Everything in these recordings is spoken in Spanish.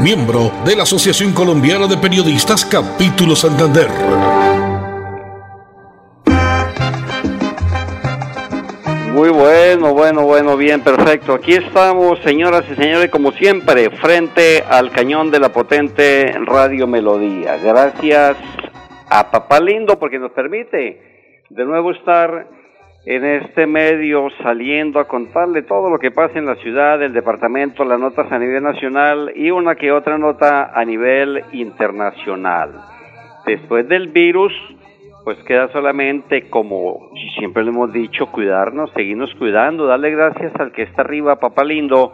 miembro de la Asociación Colombiana de Periodistas Capítulo Santander. Muy bueno, bueno, bueno, bien, perfecto. Aquí estamos, señoras y señores, como siempre, frente al cañón de la potente Radio Melodía. Gracias a Papá Lindo porque nos permite de nuevo estar en este medio saliendo a contarle todo lo que pasa en la ciudad, el departamento, las notas a nivel nacional y una que otra nota a nivel internacional. Después del virus, pues queda solamente, como siempre lo hemos dicho, cuidarnos, seguirnos cuidando, darle gracias al que está arriba, papá lindo,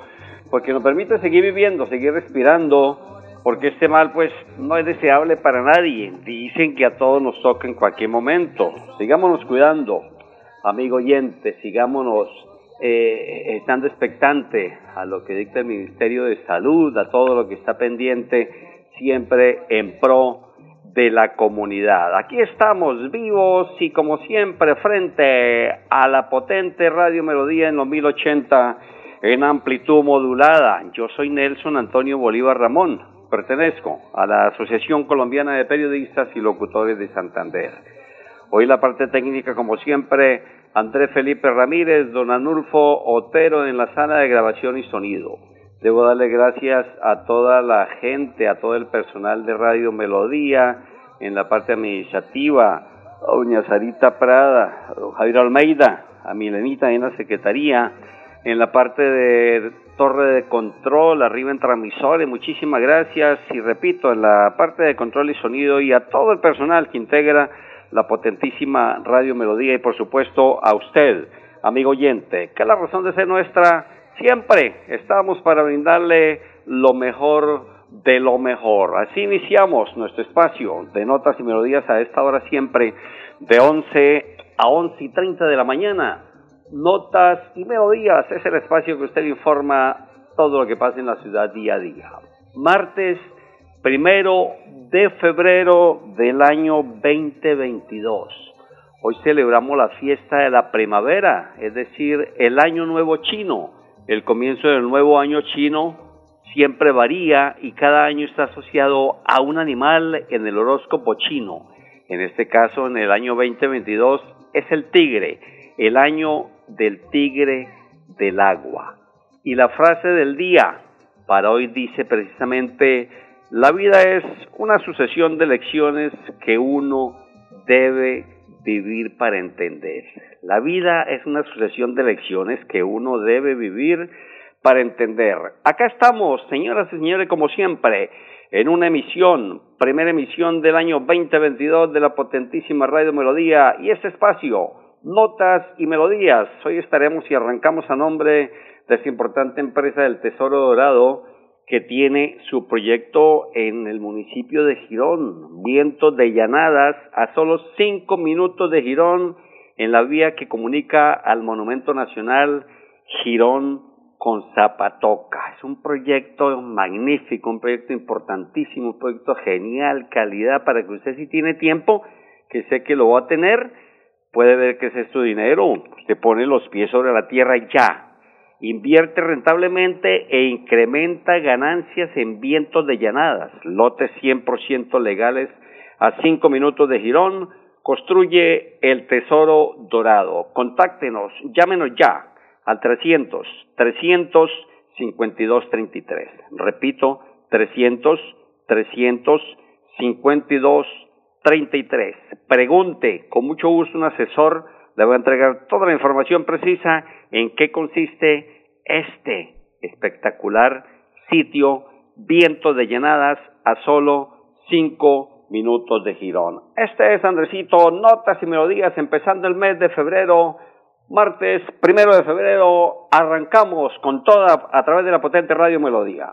porque nos permite seguir viviendo, seguir respirando, porque este mal pues no es deseable para nadie. Dicen que a todos nos toca en cualquier momento. Sigámonos cuidando, amigo oyente, sigámonos eh, estando expectante a lo que dicta el Ministerio de Salud, a todo lo que está pendiente, siempre en pro de la comunidad. Aquí estamos vivos y como siempre frente a la potente Radio Melodía en los 1080 en amplitud modulada. Yo soy Nelson Antonio Bolívar Ramón, pertenezco a la Asociación Colombiana de Periodistas y Locutores de Santander. Hoy la parte técnica como siempre Andrés Felipe Ramírez, don Anulfo Otero en la sala de grabación y sonido. Debo darle gracias a toda la gente, a todo el personal de Radio Melodía, en la parte administrativa, a doña Sarita Prada, a Javier Almeida, a Milenita en la Secretaría, en la parte de torre de control, arriba en transmisores, muchísimas gracias y repito, en la parte de control y sonido y a todo el personal que integra la potentísima Radio Melodía y por supuesto a usted, amigo oyente, que la razón de ser nuestra Siempre estamos para brindarle lo mejor de lo mejor. Así iniciamos nuestro espacio de notas y melodías a esta hora siempre de 11 a 11 y 30 de la mañana. Notas y melodías es el espacio que usted informa todo lo que pasa en la ciudad día a día. Martes primero de febrero del año 2022. Hoy celebramos la fiesta de la primavera, es decir, el año nuevo chino el comienzo del nuevo año chino siempre varía y cada año está asociado a un animal en el horóscopo chino. En este caso, en el año 2022, es el tigre, el año del tigre del agua. Y la frase del día para hoy dice precisamente, la vida es una sucesión de lecciones que uno debe vivir para entender. La vida es una sucesión de lecciones que uno debe vivir para entender. Acá estamos, señoras y señores, como siempre, en una emisión, primera emisión del año 2022 de la potentísima Radio Melodía y este espacio, Notas y Melodías. Hoy estaremos y arrancamos a nombre de esta importante empresa del Tesoro Dorado, que tiene su proyecto en el municipio de Girón, Viento de Llanadas, a solo cinco minutos de Girón, en la vía que comunica al Monumento Nacional Girón con Zapatoca. Es un proyecto magnífico, un proyecto importantísimo, un proyecto genial, calidad, para que usted si tiene tiempo, que sé que lo va a tener, puede ver que es esto dinero, usted pone los pies sobre la tierra ya, invierte rentablemente e incrementa ganancias en vientos de llanadas, lotes 100% legales a 5 minutos de Girón, construye el Tesoro Dorado. Contáctenos, llámenos ya al 300 300 52 33. Repito, 300 300 52 33. Pregunte, con mucho gusto un asesor le voy a entregar toda la información precisa en qué consiste este espectacular sitio Viento de Llenadas a solo cinco minutos de Girón. Este es Andresito, notas y melodías empezando el mes de febrero martes primero de febrero arrancamos con toda a través de la potente radio Melodía.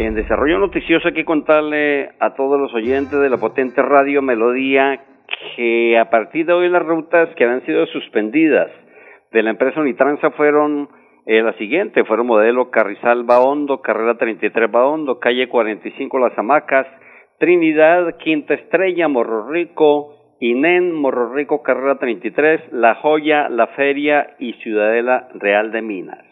En Desarrollo Noticioso hay que contarle a todos los oyentes de la potente radio Melodía que a partir de hoy las rutas que han sido suspendidas de la empresa Unitransa fueron eh, las siguientes, fueron modelo Carrizal Baondo, Carrera 33 Baondo, calle 45 Las Hamacas, Trinidad, Quinta Estrella, Morro Rico, INEN, Morro Rico, Carrera 33, La Joya, La Feria y Ciudadela Real de Minas.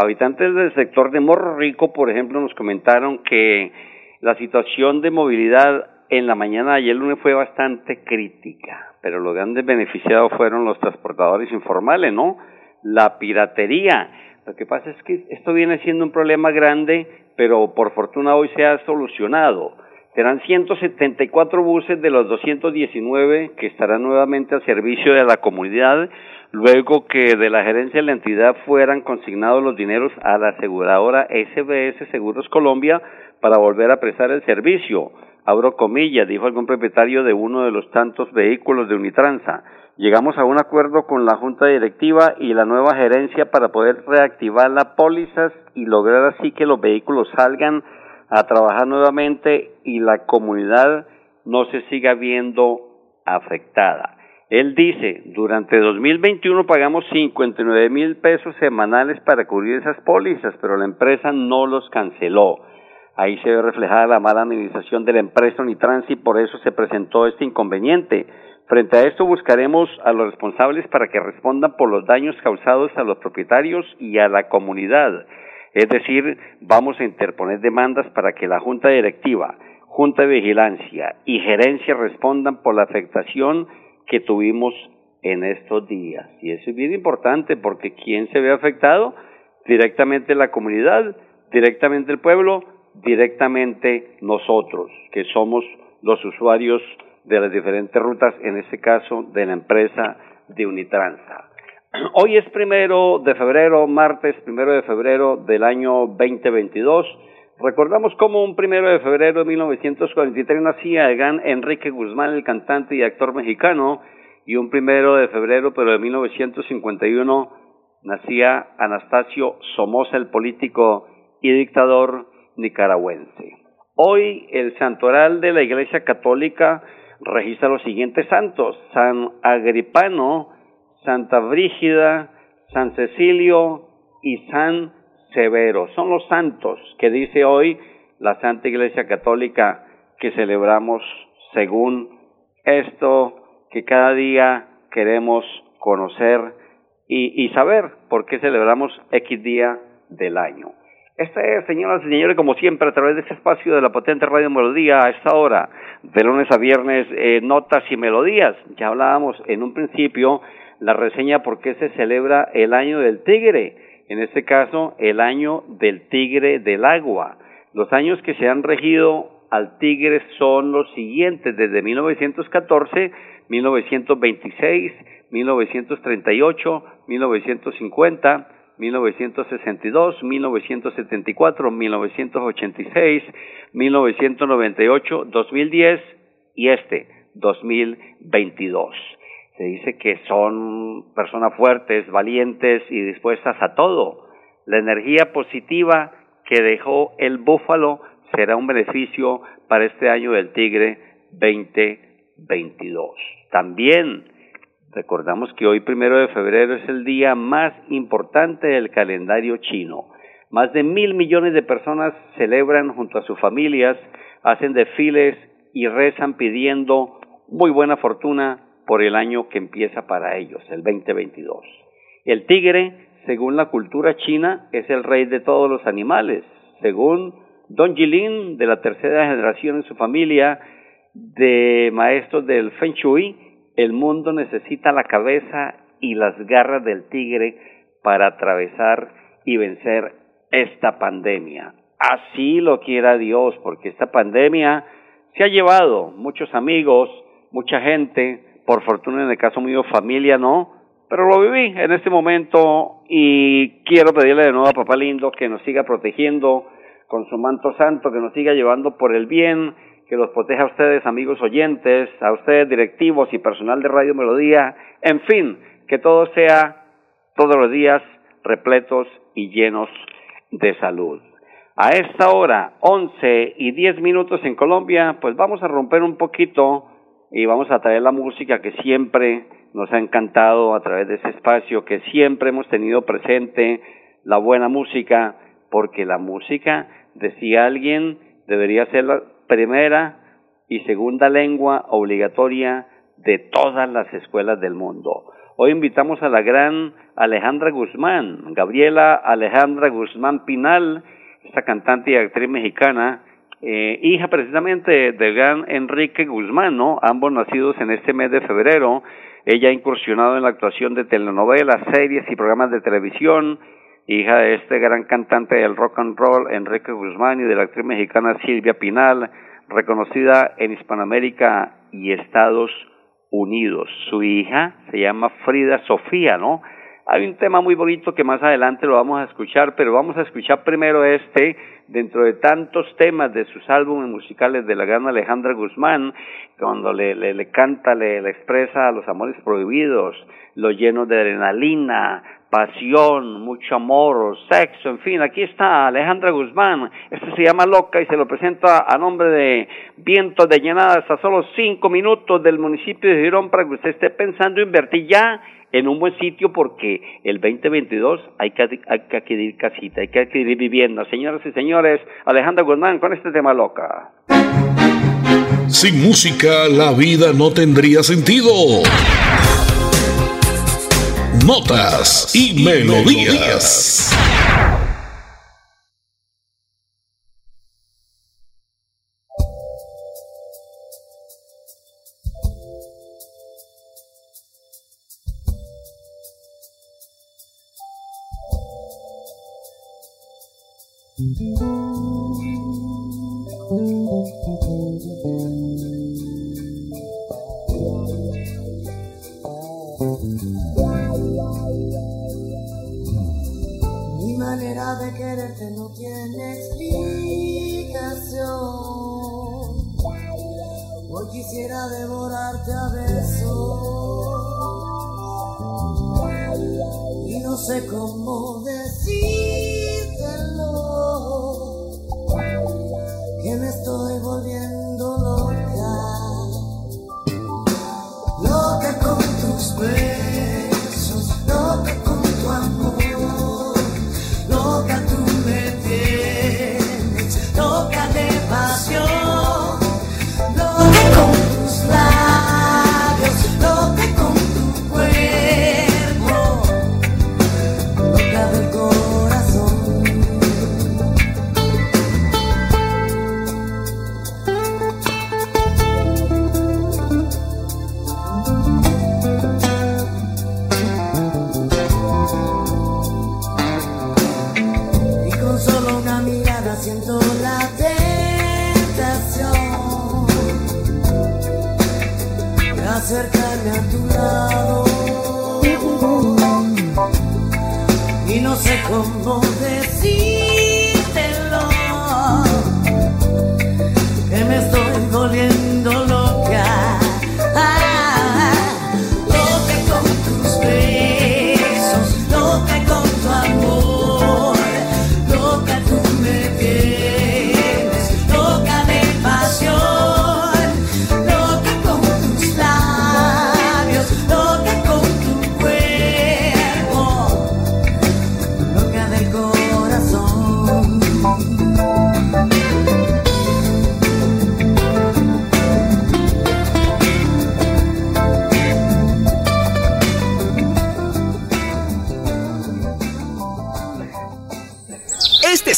Habitantes del sector de Morro Rico, por ejemplo, nos comentaron que la situación de movilidad en la mañana de ayer lunes fue bastante crítica, pero los grandes beneficiados fueron los transportadores informales, ¿no? La piratería. Lo que pasa es que esto viene siendo un problema grande, pero por fortuna hoy se ha solucionado Serán 174 buses de los 219 que estarán nuevamente al servicio de la comunidad luego que de la gerencia de la entidad fueran consignados los dineros a la aseguradora SBS Seguros Colombia para volver a prestar el servicio. Abro comillas, dijo algún propietario de uno de los tantos vehículos de Unitransa. Llegamos a un acuerdo con la junta directiva y la nueva gerencia para poder reactivar las pólizas y lograr así que los vehículos salgan a trabajar nuevamente y la comunidad no se siga viendo afectada. Él dice, durante 2021 pagamos 59 mil pesos semanales para cubrir esas pólizas, pero la empresa no los canceló. Ahí se ve reflejada la mala administración de la empresa Unitrans y por eso se presentó este inconveniente. Frente a esto buscaremos a los responsables para que respondan por los daños causados a los propietarios y a la comunidad. Es decir, vamos a interponer demandas para que la Junta Directiva, Junta de Vigilancia y Gerencia respondan por la afectación que tuvimos en estos días. Y eso es bien importante porque ¿quién se ve afectado? Directamente la comunidad, directamente el pueblo, directamente nosotros, que somos los usuarios de las diferentes rutas, en este caso de la empresa de Unitransa. Hoy es primero de febrero, martes primero de febrero del año 2022. Recordamos cómo un primero de febrero de 1943 nacía el gran Enrique Guzmán, el cantante y actor mexicano, y un primero de febrero, pero de 1951, nacía Anastasio Somoza, el político y dictador nicaragüense. Hoy el santoral de la Iglesia Católica registra los siguientes santos: San Agripano, Santa Brígida, San Cecilio y San Severo. Son los santos que dice hoy la Santa Iglesia Católica que celebramos según esto que cada día queremos conocer y, y saber por qué celebramos X día del año. Este es, señoras y señores, como siempre, a través de este espacio de la potente Radio Melodía, a esta hora, de lunes a viernes, eh, notas y melodías. Ya hablábamos en un principio la reseña por qué se celebra el año del tigre, en este caso el año del tigre del agua. Los años que se han regido al tigre son los siguientes, desde 1914, 1926, 1938, 1950, 1962, 1974, 1986, 1998, 2010 y este, 2022. Se dice que son personas fuertes, valientes y dispuestas a todo. La energía positiva que dejó el búfalo será un beneficio para este año del tigre 2022. También recordamos que hoy primero de febrero es el día más importante del calendario chino. Más de mil millones de personas celebran junto a sus familias, hacen desfiles y rezan pidiendo muy buena fortuna por el año que empieza para ellos, el 2022. El tigre, según la cultura china, es el rey de todos los animales. Según Don Jilin, de la tercera generación en su familia, de maestros del Feng Shui, el mundo necesita la cabeza y las garras del tigre para atravesar y vencer esta pandemia. Así lo quiera Dios, porque esta pandemia se ha llevado muchos amigos, mucha gente, por fortuna en el caso mío familia no, pero lo viví en este momento y quiero pedirle de nuevo a Papá Lindo que nos siga protegiendo con su manto santo, que nos siga llevando por el bien, que los proteja a ustedes, amigos oyentes, a ustedes, directivos y personal de Radio Melodía, en fin, que todo sea todos los días repletos y llenos de salud. A esta hora, 11 y 10 minutos en Colombia, pues vamos a romper un poquito y vamos a traer la música que siempre nos ha encantado a través de ese espacio, que siempre hemos tenido presente, la buena música, porque la música, decía alguien, debería ser la primera y segunda lengua obligatoria de todas las escuelas del mundo. Hoy invitamos a la gran Alejandra Guzmán, Gabriela Alejandra Guzmán Pinal, esta cantante y actriz mexicana, eh, hija precisamente del gran Enrique Guzmán, ¿no? Ambos nacidos en este mes de febrero. Ella ha incursionado en la actuación de telenovelas, series y programas de televisión, hija de este gran cantante del rock and roll, Enrique Guzmán, y de la actriz mexicana Silvia Pinal, reconocida en Hispanoamérica y Estados Unidos. Su hija se llama Frida Sofía, ¿no? Hay un tema muy bonito que más adelante lo vamos a escuchar, pero vamos a escuchar primero este, dentro de tantos temas de sus álbumes musicales de la gran Alejandra Guzmán, cuando le, le, le canta, le, expresa los amores prohibidos, lo lleno de adrenalina, pasión, mucho amor, sexo, en fin, aquí está Alejandra Guzmán, este se llama Loca y se lo presenta a nombre de Viento de Llenadas a solo cinco minutos del municipio de Girón para que usted esté pensando invertir ya en un buen sitio porque el 2022 hay que, hay que adquirir casita, hay que adquirir vivienda. Señoras y señores, Alejandra Guzmán con este tema loca. Sin música la vida no tendría sentido. Notas y, melodías. Mi manera de quererte no tiene explicación. Hoy quisiera devorarte a besos y no sé cómo. De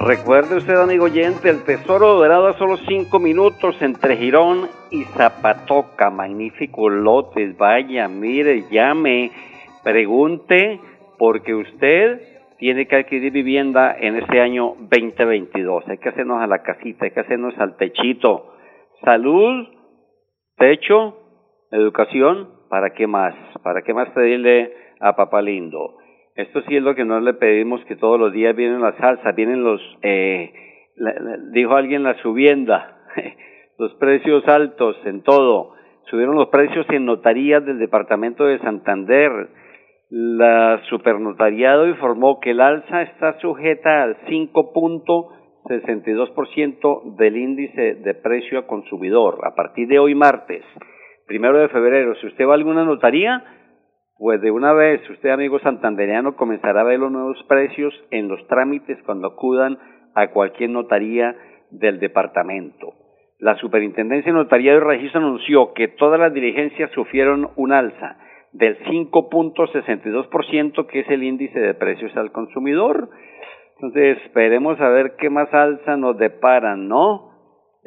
Recuerde usted, amigo oyente, el Tesoro Dorado a solo cinco minutos entre Girón y Zapatoca. Magníficos lotes. Vaya, mire, llame, pregunte, porque usted tiene que adquirir vivienda en este año 2022. Hay que hacernos a la casita, hay que hacernos al techito. Salud, techo, educación, ¿para qué más? ¿Para qué más pedirle a papá lindo? Esto sí es lo que no le pedimos, que todos los días vienen las salsas, vienen los, eh, dijo alguien, la subienda, los precios altos en todo. Subieron los precios en notarías del departamento de Santander. La supernotariado informó que el alza está sujeta al 5.62% del índice de precio a consumidor a partir de hoy martes, primero de febrero. Si usted va a alguna notaría, pues de una vez usted, amigo santandereano, comenzará a ver los nuevos precios en los trámites cuando acudan a cualquier notaría del departamento. La Superintendencia de Notaría y Registro anunció que todas las diligencias sufrieron un alza del 5.62%, que es el índice de precios al consumidor. Entonces, esperemos a ver qué más alza nos deparan, ¿no?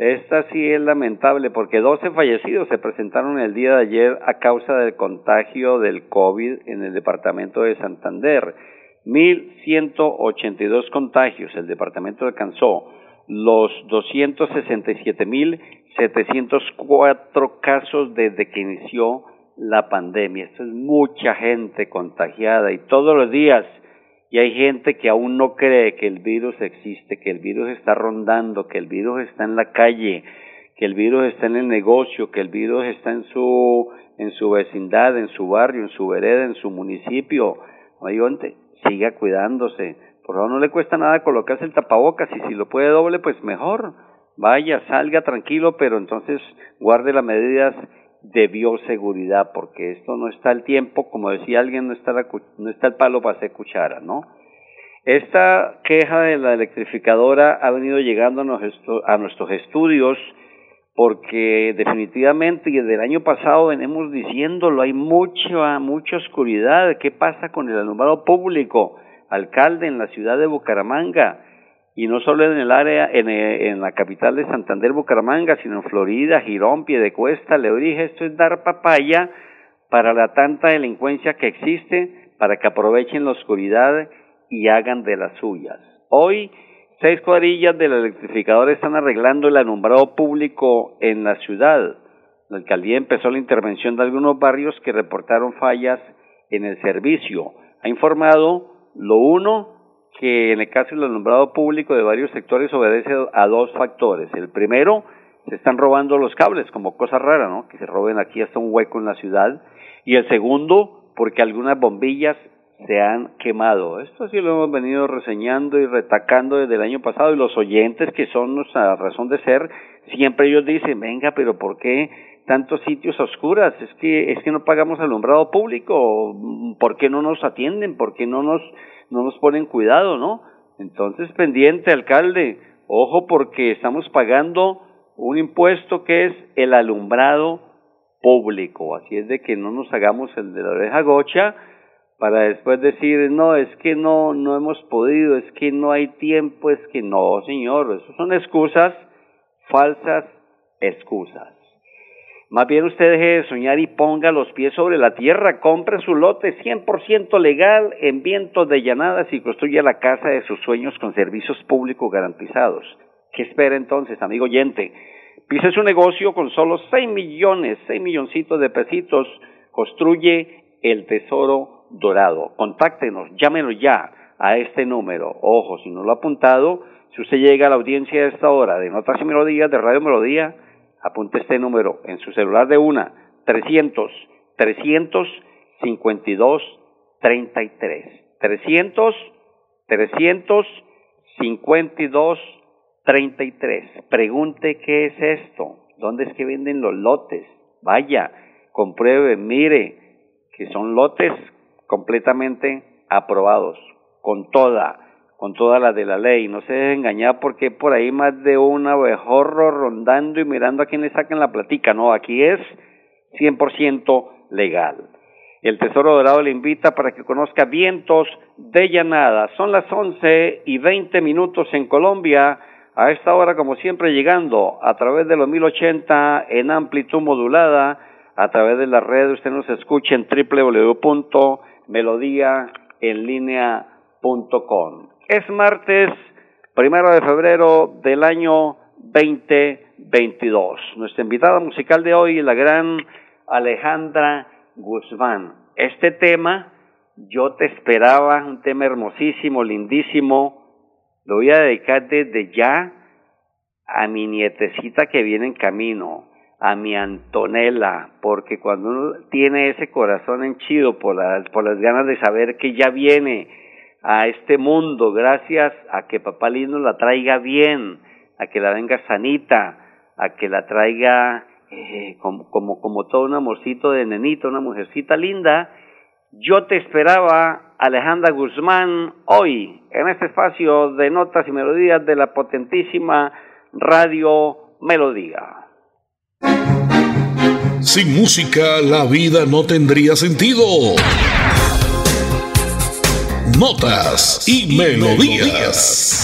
Esta sí es lamentable porque 12 fallecidos se presentaron el día de ayer a causa del contagio del COVID en el departamento de Santander. 1.182 contagios. El departamento alcanzó los 267.704 casos desde que inició la pandemia. Esto es mucha gente contagiada y todos los días y hay gente que aún no cree que el virus existe, que el virus está rondando, que el virus está en la calle, que el virus está en el negocio, que el virus está en su en su vecindad, en su barrio, en su vereda, en su municipio. Oye, siga cuidándose. Por favor, no le cuesta nada colocarse el tapabocas y si lo puede doble, pues mejor. Vaya, salga tranquilo, pero entonces guarde las medidas de bioseguridad, porque esto no está el tiempo, como decía alguien, no está, no está el palo para hacer cuchara, ¿no? Esta queja de la electrificadora ha venido llegando a nuestros estudios porque definitivamente y desde el año pasado venimos diciéndolo, hay mucha, mucha oscuridad. ¿Qué pasa con el alumbrado público? Alcalde en la ciudad de Bucaramanga, y no solo en el área, en, eh, en, la capital de Santander, Bucaramanga, sino en Florida, Girón, Piedecuesta, le dije, esto es dar papaya para la tanta delincuencia que existe, para que aprovechen la oscuridad y hagan de las suyas. Hoy, seis cuadrillas del electrificador están arreglando el alumbrado público en la ciudad. La alcaldía empezó la intervención de algunos barrios que reportaron fallas en el servicio. Ha informado lo uno que en el caso del alumbrado público de varios sectores obedece a dos factores. El primero, se están robando los cables, como cosa rara, ¿no? Que se roben aquí hasta un hueco en la ciudad. Y el segundo, porque algunas bombillas se han quemado. Esto sí lo hemos venido reseñando y retacando desde el año pasado y los oyentes que son nuestra razón de ser, siempre ellos dicen, venga, pero ¿por qué tantos sitios oscuras? Es que, es que no pagamos alumbrado público, ¿por qué no nos atienden? ¿Por qué no nos no nos ponen cuidado, ¿no? Entonces, pendiente, alcalde, ojo porque estamos pagando un impuesto que es el alumbrado público, así es de que no nos hagamos el de la oreja gocha para después decir, no, es que no, no hemos podido, es que no hay tiempo, es que no, señor, eso son excusas, falsas excusas. Más bien usted deje de soñar y ponga los pies sobre la tierra, compre su lote 100% legal en vientos de llanadas y construya la casa de sus sueños con servicios públicos garantizados. ¿Qué espera entonces, amigo oyente? Pise su negocio con solo 6 millones, 6 milloncitos de pesitos, construye el tesoro dorado. Contáctenos, llámenos ya a este número. Ojo, si no lo ha apuntado, si usted llega a la audiencia de esta hora de Notas y Melodías, de Radio Melodía, apunte este número en su celular de una, 300, 352, 33. 300, 352, 33. Pregunte qué es esto, dónde es que venden los lotes. Vaya, compruebe, mire, que son lotes completamente aprobados, con toda, con toda la de la ley. No se deje engañar porque por ahí más de un abejorro rondando y mirando a quién le saquen la platica. No, aquí es 100% legal. El Tesoro Dorado le invita para que conozca vientos de llanada. Son las 11 y 20 minutos en Colombia. A esta hora, como siempre, llegando a través de los 1080 en amplitud modulada. A través de la red, usted nos escucha en www.melodiaenlinea.com. Es martes, primero de febrero del año 2022. Nuestra invitada musical de hoy, la gran Alejandra Guzmán. Este tema, yo te esperaba, un tema hermosísimo, lindísimo. Lo voy a dedicar desde ya a mi nietecita que viene en camino, a mi Antonella, porque cuando uno tiene ese corazón henchido por las, por las ganas de saber que ya viene a este mundo, gracias a que papá lindo la traiga bien, a que la venga sanita, a que la traiga eh, como, como, como todo un amorcito de nenito, una mujercita linda. Yo te esperaba, Alejandra Guzmán, hoy, en este espacio de notas y melodías de la potentísima Radio Melodía. Sin música, la vida no tendría sentido. Notas y, melodías.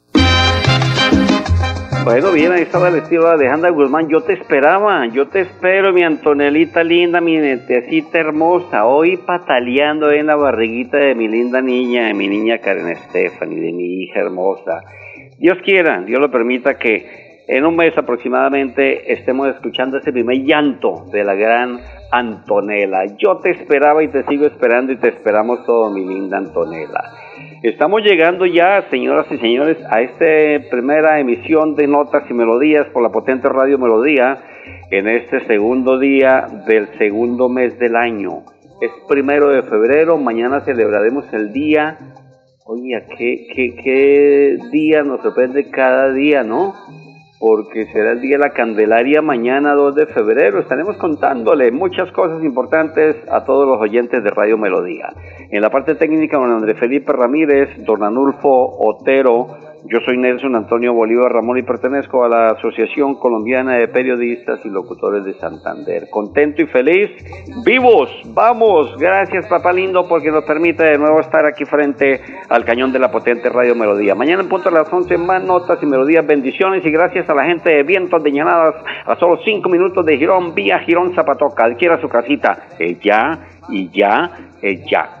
Bueno, bien, ahí estaba el estilo de Alejandra Guzmán. Yo te esperaba, yo te espero, mi Antonelita linda, mi netecita hermosa. Hoy pataleando en la barriguita de mi linda niña, de mi niña Karen Stephanie, de mi hija hermosa. Dios quiera, Dios lo permita que en un mes aproximadamente estemos escuchando ese primer llanto de la gran Antonella. Yo te esperaba y te sigo esperando y te esperamos todo, mi linda Antonella. Estamos llegando ya, señoras y señores, a esta primera emisión de Notas y Melodías por la potente Radio Melodía en este segundo día del segundo mes del año. Es primero de febrero, mañana celebraremos el día. Oye, ¿qué, qué, qué día nos sorprende cada día, no? porque será el día de la Candelaria mañana 2 de febrero. Estaremos contándole muchas cosas importantes a todos los oyentes de Radio Melodía. En la parte técnica, don Andrés Felipe Ramírez, don Anulfo Otero, yo soy Nelson Antonio Bolívar Ramón y pertenezco a la Asociación Colombiana de Periodistas y Locutores de Santander. Contento y feliz, vivos, vamos, gracias papá lindo porque nos permite de nuevo estar aquí frente al cañón de la potente Radio Melodía. Mañana en punto a las 11 más notas y melodías, bendiciones y gracias a la gente de Vientos de Llanadas a solo 5 minutos de Girón, vía Girón Zapatoca, adquiera su casita, eh, ya y ya, eh, ya.